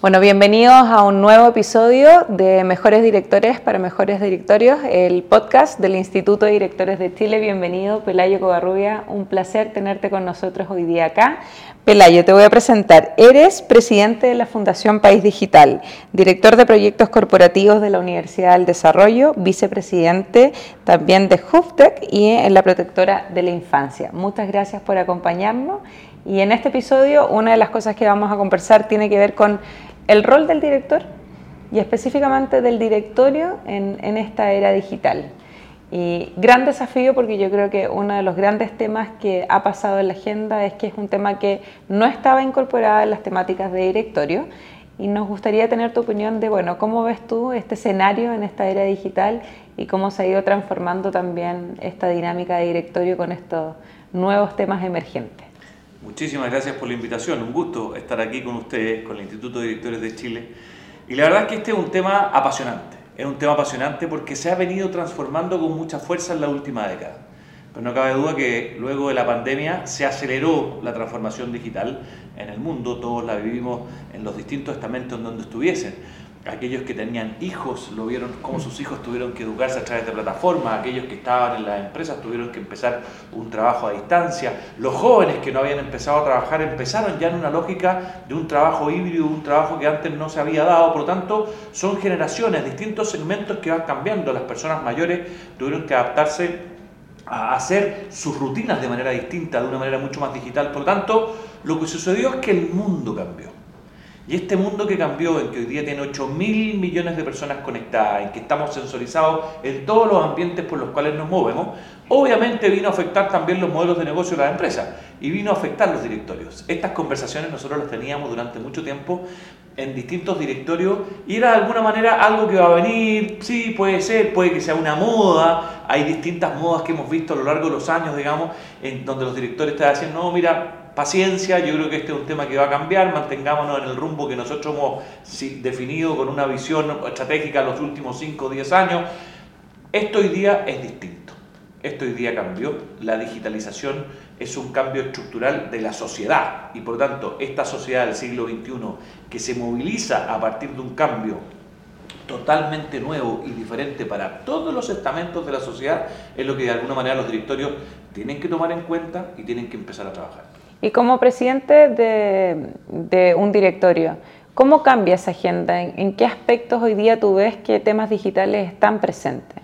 Bueno, bienvenidos a un nuevo episodio de Mejores Directores para Mejores Directorios, el podcast del Instituto de Directores de Chile. Bienvenido, Pelayo Covarrubia. Un placer tenerte con nosotros hoy día acá. Pelayo, te voy a presentar. Eres presidente de la Fundación País Digital, director de proyectos corporativos de la Universidad del Desarrollo, vicepresidente también de HUFTEC y en la protectora de la infancia. Muchas gracias por acompañarnos. Y en este episodio, una de las cosas que vamos a conversar tiene que ver con el rol del director y específicamente del directorio en, esta era digital. Y gran desafío porque yo creo que uno de los grandes temas que ha pasado en la agenda es que es un tema que no estaba incorporado en las temáticas de directorio y nos gustaría tener tu opinión de, bueno, cómo ves tú este escenario en esta era digital y cómo se ha ido transformando también esta dinámica de directorio con estos nuevos temas emergentes. Muchísimas gracias por la invitación. Un gusto estar aquí con ustedes, con el Instituto de Directores de Chile. Y la verdad es que este es un tema apasionante. Es un tema apasionante porque se ha venido transformando con mucha fuerza en la última década. Pero no cabe duda que luego de la pandemia se aceleró la transformación digital en el mundo. Todos la vivimos en los distintos estamentos en donde estuviesen aquellos que tenían hijos lo vieron cómo sus hijos tuvieron que educarse a través de plataformas, aquellos que estaban en las empresas tuvieron que empezar un trabajo a distancia, los jóvenes que no habían empezado a trabajar empezaron ya en una lógica de un trabajo híbrido, un trabajo que antes no se había dado, por lo tanto son generaciones, distintos segmentos que van cambiando, las personas mayores tuvieron que adaptarse a hacer sus rutinas de manera distinta, de una manera mucho más digital, por lo tanto lo que sucedió es que el mundo cambió. Y este mundo que cambió, en que hoy día tiene 8 mil millones de personas conectadas, en que estamos sensorizados en todos los ambientes por los cuales nos movemos, obviamente vino a afectar también los modelos de negocio de las empresas y vino a afectar los directorios. Estas conversaciones nosotros las teníamos durante mucho tiempo en distintos directorios y era de alguna manera algo que va a venir, sí, puede ser, puede que sea una moda, hay distintas modas que hemos visto a lo largo de los años, digamos, en donde los directores están diciendo, no, mira, paciencia, yo creo que este es un tema que va a cambiar, mantengámonos en el rumbo que nosotros hemos definido con una visión estratégica los últimos 5 o 10 años. Esto hoy día es distinto, esto hoy día cambió, la digitalización es un cambio estructural de la sociedad y por tanto esta sociedad del siglo XXI que se moviliza a partir de un cambio totalmente nuevo y diferente para todos los estamentos de la sociedad es lo que de alguna manera los directorios tienen que tomar en cuenta y tienen que empezar a trabajar. Y como presidente de, un directorio, ¿cómo cambia esa agenda? ¿En, qué aspectos hoy día tú ves que temas digitales están presentes?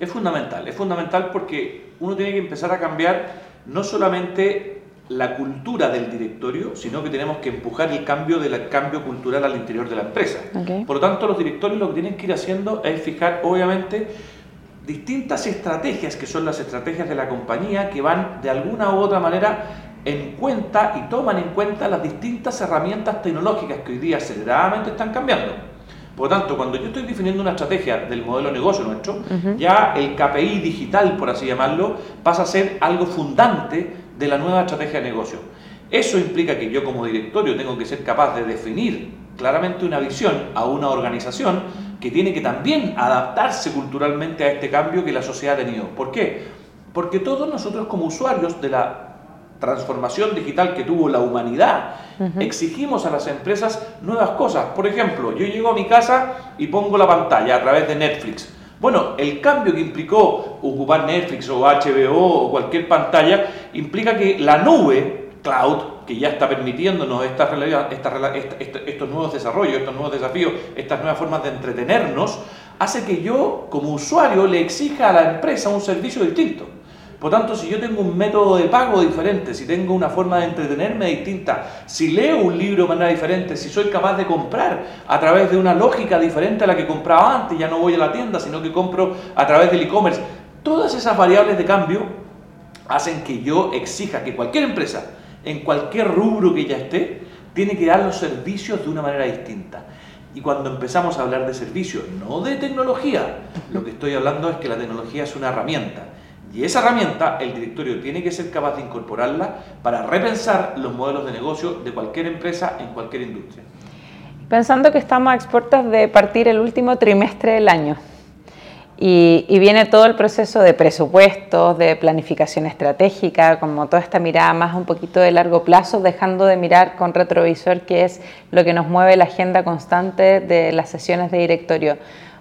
Es fundamental, es fundamental porque uno tiene que empezar a cambiar no solamente la cultura del directorio, sino que tenemos que empujar el cambio del cambio cultural al interior de la empresa. Por lo tanto, los directorios lo que tienen que ir haciendo es fijar, obviamente, distintas estrategias que son las estrategias de la compañía que van de alguna u otra manera en cuenta y toman en cuenta las distintas herramientas tecnológicas que hoy día aceleradamente están cambiando. Por lo tanto, cuando yo estoy definiendo una estrategia del modelo de negocio nuestro, ya el KPI digital, por así llamarlo, pasa a ser algo fundante de la nueva estrategia de negocio. Eso implica que yo como directorio tengo que ser capaz de definir claramente una visión a una organización que tiene que también adaptarse culturalmente a este cambio que la sociedad ha tenido. ¿Por qué? Porque todos nosotros como usuarios de la transformación digital que tuvo la humanidad, exigimos a las empresas nuevas cosas. Por ejemplo, yo llego a mi casa y pongo la pantalla a través de Netflix. Bueno, el cambio que implicó ocupar Netflix o HBO o cualquier pantalla implica que la nube, cloud, que ya está permitiéndonos esta, estos nuevos desarrollos, estos nuevos desafíos, estas nuevas formas de entretenernos, hace que yo como usuario le exija a la empresa un servicio distinto. Por tanto, si yo tengo un método de pago diferente, si tengo una forma de entretenerme distinta, si leo un libro de manera diferente, si soy capaz de comprar a través de una lógica diferente a la que compraba antes, ya no voy a la tienda, sino que compro a través del e-commerce, todas esas variables de cambio hacen que yo exija que cualquier empresa, en cualquier rubro que ya esté, tiene que dar los servicios de una manera distinta. Y cuando empezamos a hablar de servicios, no de tecnología, lo que estoy hablando es que la tecnología es una herramienta y esa herramienta el directorio tiene que ser capaz de incorporarla para repensar los modelos de negocio de cualquier empresa en cualquier industria. Pensando que estamos a expuertas de partir el último trimestre del año, Y, viene todo el proceso de presupuestos, de planificación estratégica, como toda esta mirada más un poquito de largo plazo, dejando de mirar con retrovisor, que es lo que nos mueve la agenda constante de las sesiones de directorio.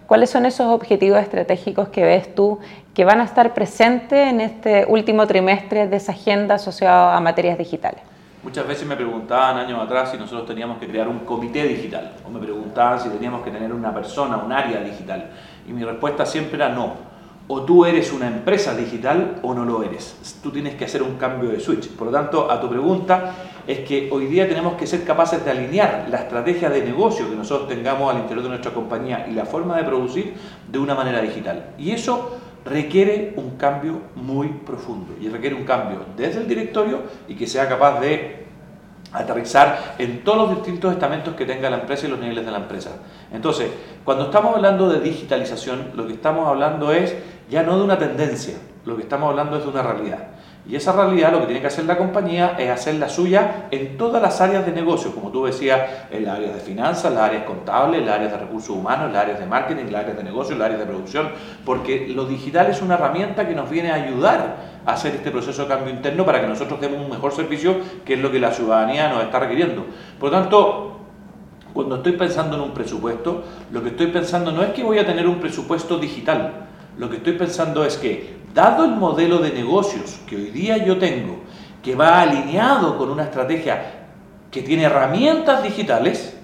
¿Cuáles son esos objetivos estratégicos que ves tú que van a estar presentes en este último trimestre de esa agenda asociada a materias digitales? Muchas veces me preguntaban años atrás si nosotros teníamos que crear un comité digital o me preguntaban si teníamos que tener una persona, un área digital. Y mi respuesta siempre era no. O tú eres una empresa digital o no lo eres. Tú tienes que hacer un cambio de switch. Por lo tanto, a tu pregunta es que hoy día tenemos que ser capaces de alinear la estrategia de negocio que nosotros tengamos al interior de nuestra compañía y la forma de producir de una manera digital. Y eso requiere un cambio muy profundo y requiere un cambio desde el directorio y que sea capaz de aterrizar en todos los distintos estamentos que tenga la empresa y los niveles de la empresa. Entonces, cuando estamos hablando de digitalización, lo que estamos hablando es ya no de una tendencia, lo que estamos hablando es de una realidad. Y esa realidad lo que tiene que hacer la compañía es hacer la suya en todas las áreas de negocio, como tú decías, en las áreas de finanzas, las áreas contables, las áreas de recursos humanos, las áreas de marketing, las áreas de negocio, las áreas de producción, porque lo digital es una herramienta que nos viene a ayudar a hacer este proceso de cambio interno para que nosotros demos un mejor servicio, que es lo que la ciudadanía nos está requiriendo. Por lo tanto, cuando estoy pensando en un presupuesto, lo que estoy pensando no es que voy a tener un presupuesto digital, lo que estoy pensando es que dado el modelo de negocios que hoy día yo tengo, que va alineado con una estrategia que tiene herramientas digitales,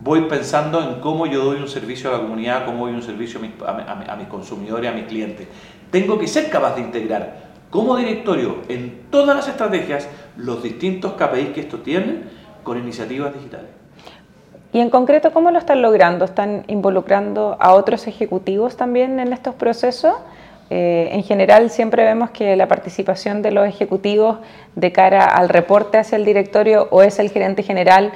voy pensando en cómo yo doy un servicio a la comunidad, cómo doy un servicio a, mis consumidores, a mis clientes. Tengo que ser capaz de integrar como directorio en todas las estrategias los distintos KPIs que esto tienen con iniciativas digitales. Y en concreto, ¿cómo lo están logrando? ¿Están involucrando a otros ejecutivos también en estos procesos? Eh, en general siempre vemos que la participación de los ejecutivos de cara al reporte hacia el directorio o es el gerente general,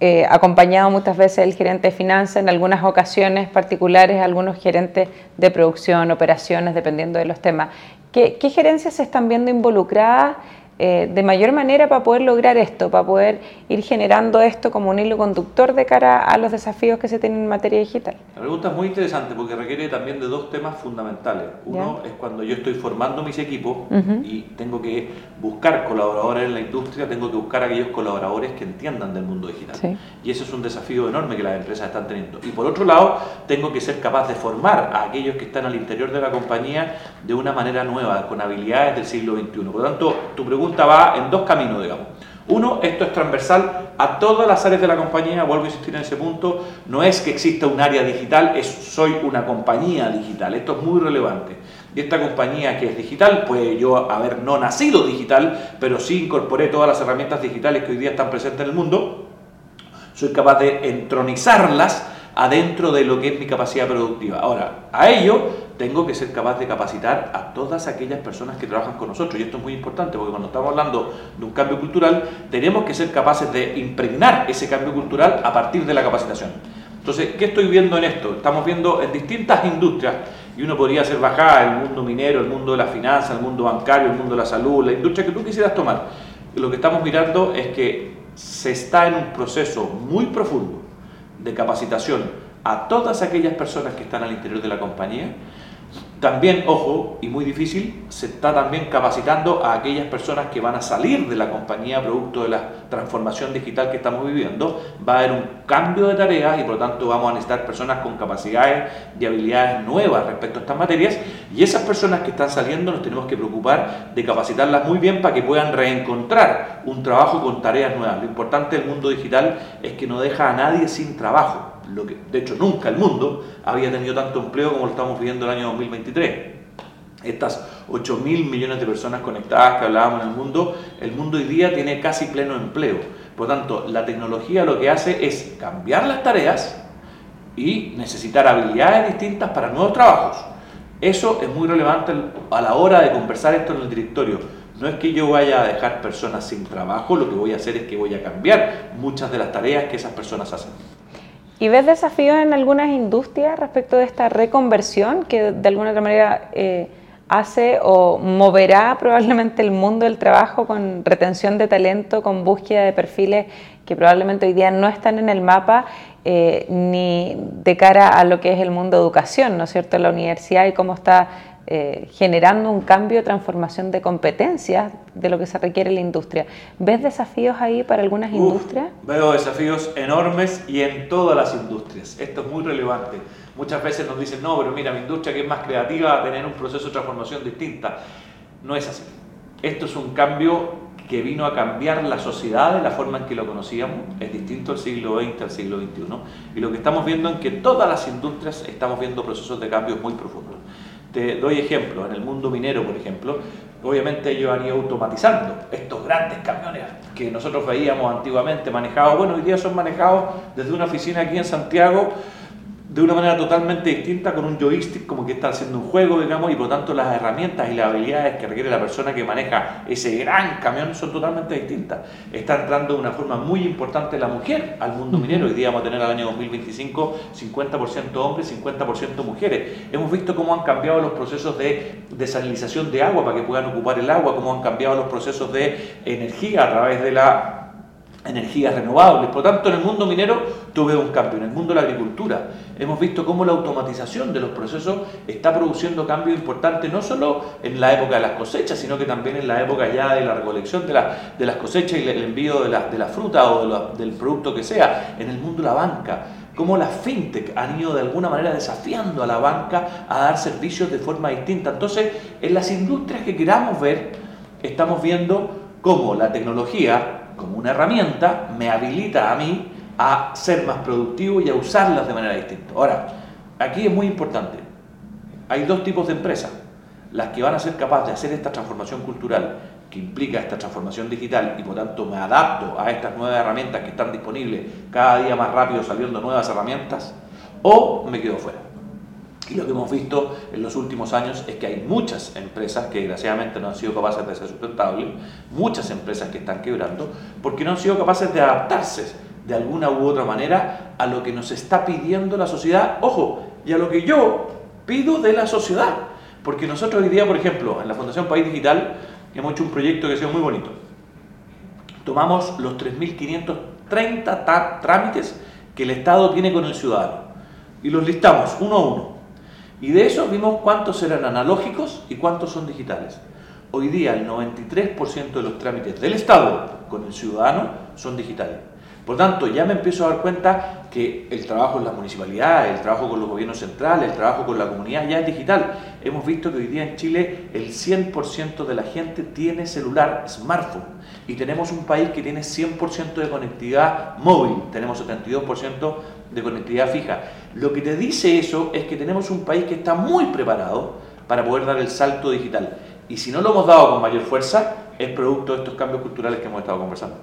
eh, acompañado muchas veces del gerente de finanzas, en algunas ocasiones particulares algunos gerentes de producción, operaciones, dependiendo de los temas. ¿Qué, qué gerencias se están viendo involucradas eh, de mayor manera para poder lograr esto, para poder ir generando esto como un hilo conductor de cara a los desafíos que se tienen en materia digital? La pregunta es muy interesante porque requiere también de dos temas fundamentales. Uno es cuando yo estoy formando mis equipos y tengo que buscar colaboradores en la industria, tengo que buscar aquellos colaboradores que entiendan del mundo digital. Y eso es un desafío enorme que las empresas están teniendo. Y por otro lado, tengo que ser capaz de formar a aquellos que están al interior de la compañía de una manera nueva, con habilidades del siglo XXI. Por lo tanto, tu pregunta va en dos caminos, digamos. Uno, esto es transversal a todas las áreas de la compañía, vuelvo a insistir en ese punto, no es que exista un área digital, soy una compañía digital, esto es muy relevante. Y esta compañía que es digital, puede yo haber no nacido digital, pero sí incorporé todas las herramientas digitales que hoy día están presentes en el mundo, soy capaz de entronizarlas adentro de lo que es mi capacidad productiva. Ahora, a ello tengo que ser capaz de capacitar a todas aquellas personas que trabajan con nosotros. Y esto es muy importante porque cuando estamos hablando de un cambio cultural, tenemos que ser capaces de impregnar ese cambio cultural a partir de la capacitación. Entonces, ¿qué estoy viendo en esto? Estamos viendo en distintas industrias, y uno podría hacer bajada el mundo minero, el mundo de la finanza, el mundo bancario, el mundo de la salud, la industria que tú quisieras tomar. Lo que estamos mirando es que se está en un proceso muy profundo de capacitación a todas aquellas personas que están al interior de la compañía también, ojo, y muy difícil, se está también capacitando a aquellas personas que van a salir de la compañía producto de la transformación digital que estamos viviendo. Va a haber un cambio de tareas y por lo tanto vamos a necesitar personas con capacidades y habilidades nuevas respecto a estas materias. Y esas personas que están saliendo nos tenemos que preocupar de capacitarlas muy bien para que puedan reencontrar un trabajo con tareas nuevas. Lo importante del mundo digital es que no deja a nadie sin trabajo lo que, de hecho nunca el mundo había tenido tanto empleo como lo estamos viviendo el año 2023. Estas 8 mil millones de personas conectadas que hablábamos en el mundo, el mundo hoy día tiene casi pleno empleo. Por tanto, la tecnología lo que hace es cambiar las tareas y necesitar habilidades distintas para nuevos trabajos. Eso es muy relevante a la hora de conversar esto en el directorio. No es que yo vaya a dejar personas sin trabajo, lo que voy a hacer es que voy a cambiar muchas de las tareas que esas personas hacen. ¿Y ves desafíos en algunas industrias respecto de esta reconversión que de alguna otra manera eh, hace o moverá probablemente el mundo del trabajo con retención de talento, con búsqueda de perfiles que probablemente hoy día no están en el mapa eh, ni de cara a lo que es el mundo de educación, ¿no es cierto?, la universidad y cómo está eh, generando un cambio, transformación de competencias de lo que se requiere en la industria. ¿Ves desafíos ahí para algunas industrias? Veo desafíos enormes y en todas las industrias. Esto es muy relevante. Muchas veces nos dicen, no, pero mira, mi industria que es más creativa va a tener un proceso de transformación distinta. No es así. Esto es un cambio que vino a cambiar la sociedad de la forma en que lo conocíamos, es distinto al siglo XX al siglo XXI, y lo que estamos viendo es que todas las industrias estamos viendo procesos de cambio muy profundos. Te doy ejemplo, en el mundo minero, por ejemplo, obviamente ellos han ido automatizando estos grandes camiones que nosotros veíamos antiguamente manejados, bueno, hoy día son manejados desde una oficina aquí en Santiago, de una manera totalmente distinta con un joystick como que está haciendo un juego, digamos, y por lo tanto las herramientas y las habilidades que requiere la persona que maneja ese gran camión son totalmente distintas. Está entrando de una forma muy importante la mujer al mundo minero. Hoy día vamos a tener al año 2025 50% hombres, 50% mujeres. Hemos visto cómo han cambiado los procesos de desalinización de agua para que puedan ocupar el agua, cómo han cambiado los procesos de energía a través de la energías renovables. Por tanto, en el mundo minero tuve un cambio. En el mundo de la agricultura hemos visto cómo la automatización de los procesos está produciendo cambios importantes, no solo en la época de las cosechas, sino que también en la época ya de la recolección de, de las cosechas y el envío de la, de la fruta o del producto que sea. En el mundo de la banca cómo las fintech han ido de alguna manera desafiando a la banca a dar servicios de forma distinta. Entonces, en las industrias que queramos ver, estamos viendo cómo la tecnología como una herramienta me habilita a mí a ser más productivo y a usarlas de manera distinta. Ahora, aquí es muy importante. Hay dos tipos de empresas. Las que van a ser capaces de hacer esta transformación cultural que implica esta transformación digital y por tanto me adapto a estas nuevas herramientas que están disponibles cada día más rápido saliendo nuevas herramientas, o me quedo fuera. Y lo que hemos visto en los últimos años es que hay muchas empresas que desgraciadamente no han sido capaces de ser sustentables, muchas empresas que están quebrando, porque no han sido capaces de adaptarse de alguna u otra manera a lo que nos está pidiendo la sociedad, ojo, y a lo que yo pido de la sociedad. Porque nosotros hoy día, por ejemplo, en la Fundación País Digital, hemos hecho un proyecto que ha sido muy bonito. Tomamos los 3.530 trámites que el Estado tiene con el ciudadano y los listamos uno a uno y de eso vimos cuántos eran analógicos y cuántos son digitales. Hoy día el 93% de los trámites del Estado con el ciudadano son digitales. Por tanto, ya me empiezo a dar cuenta que el trabajo en las municipalidades, el trabajo con los gobiernos centrales, el trabajo con la comunidad ya es digital. Hemos visto que hoy día en Chile el 100% de la gente tiene celular, smartphone. Y tenemos un país que tiene 100% de conectividad móvil, tenemos 72% de conectividad fija. Lo que te dice eso es que tenemos un país que está muy preparado para poder dar el salto digital. Y si no lo hemos dado con mayor fuerza, es producto de estos cambios culturales que hemos estado conversando.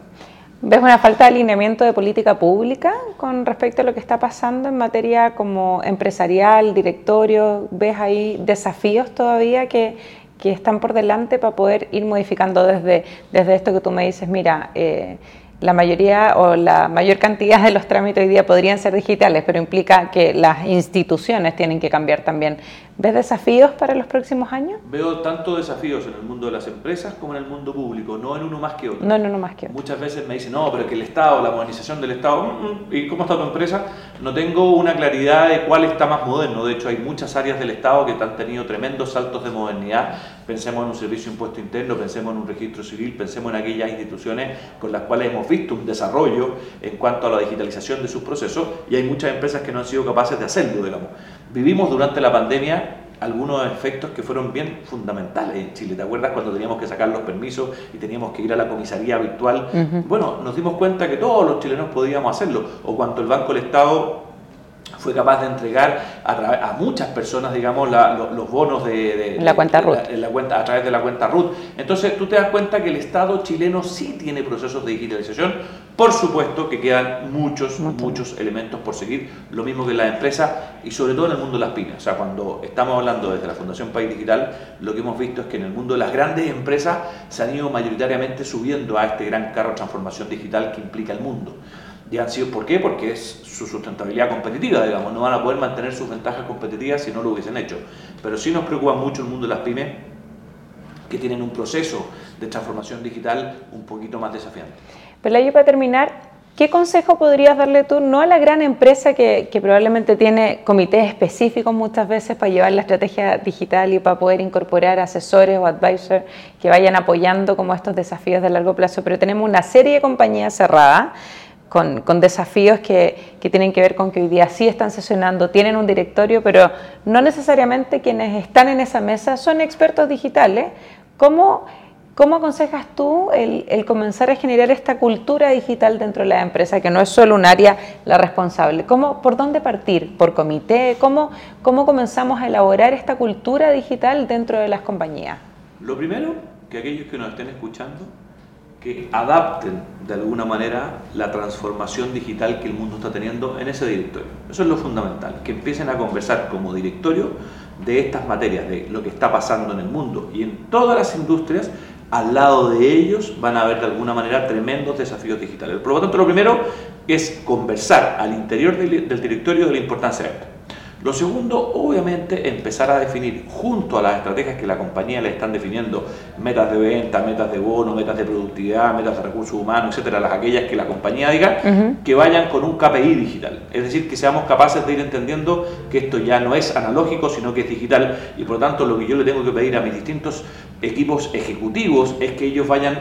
¿Ves una falta de alineamiento de política pública con respecto a lo que está pasando en materia como empresarial, directorio? ¿Ves ahí desafíos todavía que, que están por delante para poder ir modificando desde, desde esto que tú me dices? Mira, eh, la mayoría o la mayor cantidad de los trámites hoy día podrían ser digitales, pero implica que las instituciones tienen que cambiar también. ¿Ves desafíos para los próximos años? Veo tanto desafíos en el mundo de las empresas como en el mundo público, no en uno más que otro. No en uno más que otro. Muchas veces me dicen, no, pero que el Estado, la modernización del Estado, mm, mm, ¿y cómo está tu empresa? No tengo una claridad de cuál está más moderno. De hecho, hay muchas áreas del Estado que han tenido tremendos saltos de modernidad. Pensemos en un servicio de impuesto interno, pensemos en un registro civil, pensemos en aquellas instituciones con las cuales hemos visto un desarrollo en cuanto a la digitalización de sus procesos y hay muchas empresas que no han sido capaces de hacerlo, digamos. Vivimos durante la pandemia algunos efectos que fueron bien fundamentales en Chile. ¿Te acuerdas cuando teníamos que sacar los permisos y teníamos que ir a la comisaría virtual? Bueno, nos dimos cuenta que todos los chilenos podíamos hacerlo. O cuando el Banco del Estado fue capaz de entregar a, muchas personas, digamos, los, bonos de, la cuenta RUT. La, cuenta, a través de la cuenta RUT. Entonces, tú te das cuenta que el Estado chileno sí tiene procesos de digitalización. Por supuesto que quedan muchos, muchos elementos por seguir, lo mismo que en las empresas y sobre todo en el mundo de las pymes. O sea, cuando estamos hablando desde la Fundación País Digital, lo que hemos visto es que en el mundo de las grandes empresas se han ido mayoritariamente subiendo a este gran carro de transformación digital que implica el mundo ya han sido, ¿por qué? Porque es su sustentabilidad competitiva, digamos, no van a poder mantener sus ventajas competitivas si no lo hubiesen hecho. Pero sí nos preocupa mucho el mundo de las pymes que tienen un proceso de transformación digital un poquito más desafiante. Pelayo, para terminar, ¿Qué consejo podrías darle tú, no a la gran empresa que, que, probablemente tiene comités específicos muchas veces para llevar la estrategia digital y para poder incorporar asesores o advisors que vayan apoyando como estos desafíos de largo plazo, pero tenemos una serie de compañías cerradas con, con desafíos que, que, tienen que ver con que hoy día sí están sesionando, tienen un directorio, pero no necesariamente quienes están en esa mesa son expertos digitales. ¿Cómo ¿Cómo aconsejas tú el, comenzar a generar esta cultura digital dentro de la empresa, que no es solo un área la responsable? ¿Cómo, ¿Por dónde partir? ¿Por comité? ¿Cómo, ¿Cómo comenzamos a elaborar esta cultura digital dentro de las compañías? Lo primero, que aquellos que nos estén escuchando, que adapten de alguna manera la transformación digital que el mundo está teniendo en ese directorio. Eso es lo fundamental, que empiecen a conversar como directorio de estas materias, de lo que está pasando en el mundo y en todas las industrias al lado de ellos van a haber de alguna manera tremendos desafíos digitales. Por lo tanto, lo primero es conversar al interior del, directorio de la importancia de. Lo segundo, obviamente, empezar a definir junto a las estrategias que la compañía le están definiendo, metas de venta, metas de bono, metas de productividad, metas de recursos humanos, etcétera, las aquellas que la compañía diga, que vayan con un KPI digital. Es decir, que seamos capaces de ir entendiendo que esto ya no es analógico, sino que es digital y por lo tanto lo que yo le tengo que pedir a mis distintos equipos ejecutivos es que ellos vayan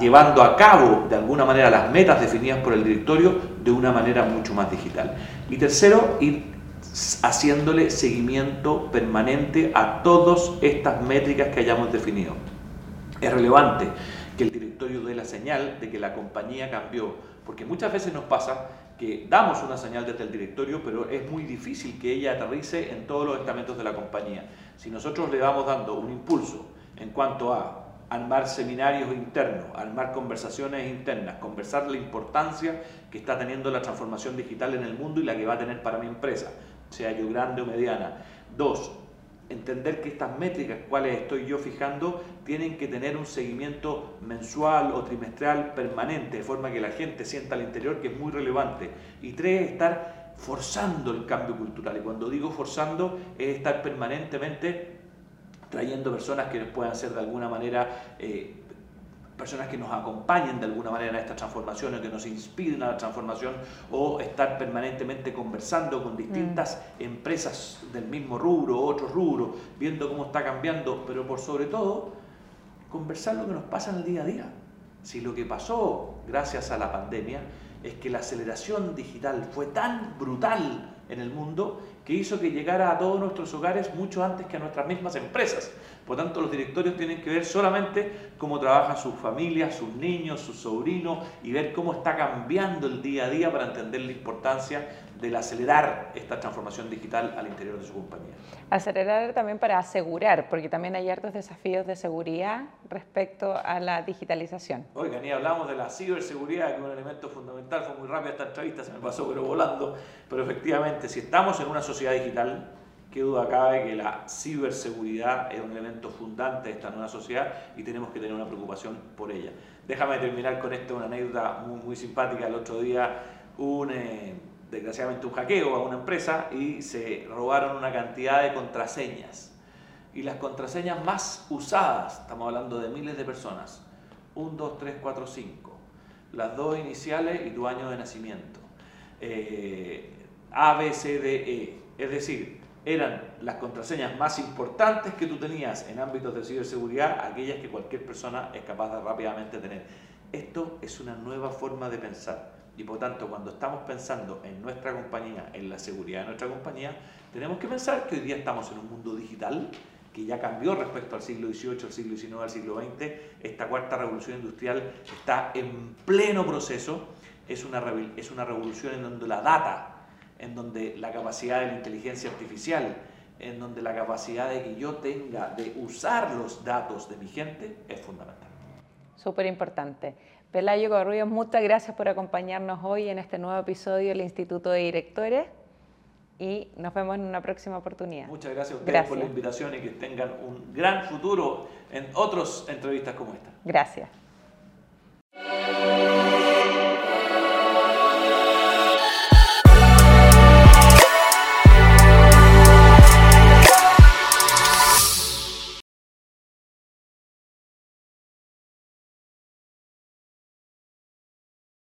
llevando a cabo de alguna manera las metas definidas por el directorio de una manera mucho más digital. Y tercero, ir haciéndole seguimiento permanente a todas estas métricas que hayamos definido. Es relevante que el directorio dé la señal de que la compañía cambió, porque muchas veces nos pasa que damos una señal desde el directorio, pero es muy difícil que ella aterrice en todos los estamentos de la compañía. Si nosotros le vamos dando un impulso en cuanto a armar seminarios internos, armar conversaciones internas, conversar la importancia que está teniendo la transformación digital en el mundo y la que va a tener para mi empresa, sea yo grande o mediana. Dos, entender que estas métricas cuales estoy yo fijando tienen que tener un seguimiento mensual o trimestral permanente, de forma que la gente sienta al interior que es muy relevante. Y tres, estar forzando el cambio cultural. Y cuando digo forzando, es estar permanentemente trayendo personas que puedan ser de alguna manera eh, personas que nos acompañen de alguna manera en esta transformación o que nos inspiren a la transformación o estar permanentemente conversando con distintas mm. empresas del mismo rubro, otros rubros, viendo cómo está cambiando, pero por sobre todo conversar lo que nos pasa en el día a día. Si lo que pasó gracias a la pandemia es que la aceleración digital fue tan brutal en el mundo que hizo que llegara a todos nuestros hogares mucho antes que a nuestras mismas empresas. Por tanto, los directorios tienen que ver solamente cómo trabajan sus familias, sus niños, sus sobrinos y ver cómo está cambiando el día a día para entender la importancia del acelerar esta transformación digital al interior de su compañía. Acelerar también para asegurar, porque también hay hartos desafíos de seguridad respecto a la digitalización. Oiga, ni hablamos de la ciberseguridad, que es un elemento fundamental, fue muy rápida esta entrevista, se me pasó pero volando, pero efectivamente, si estamos en una sociedad digital, qué duda cabe que la ciberseguridad es un elemento fundante de esta nueva sociedad y tenemos que tener una preocupación por ella. Déjame terminar con esto, una anécdota muy, muy simpática. El otro día un... Eh, desgraciadamente un hackeo a una empresa y se robaron una cantidad de contraseñas. Y las contraseñas más usadas, estamos hablando de miles de personas, 1, 2, 3, 4, 5, las dos iniciales y tu año de nacimiento, eh, A, B, C, D, E, es decir, eran las contraseñas más importantes que tú tenías en ámbitos de ciberseguridad, aquellas que cualquier persona es capaz de rápidamente tener. Esto es una nueva forma de pensar y por tanto, cuando estamos pensando en nuestra compañía, en la seguridad de nuestra compañía, tenemos que pensar que hoy día estamos en un mundo digital que ya cambió respecto al siglo XVIII, al siglo XIX, al siglo XX. Esta cuarta revolución industrial está en pleno proceso. Es una, es una revolución en donde la data, en donde la capacidad de la inteligencia artificial, en donde la capacidad de que yo tenga de usar los datos de mi gente es fundamental. Súper importante. Pelayo Corrubio, muchas gracias por acompañarnos hoy en este nuevo episodio del Instituto de Directores y nos vemos en una próxima oportunidad. Muchas gracias a ustedes por la invitación y que tengan un gran futuro en otras entrevistas como esta. Gracias.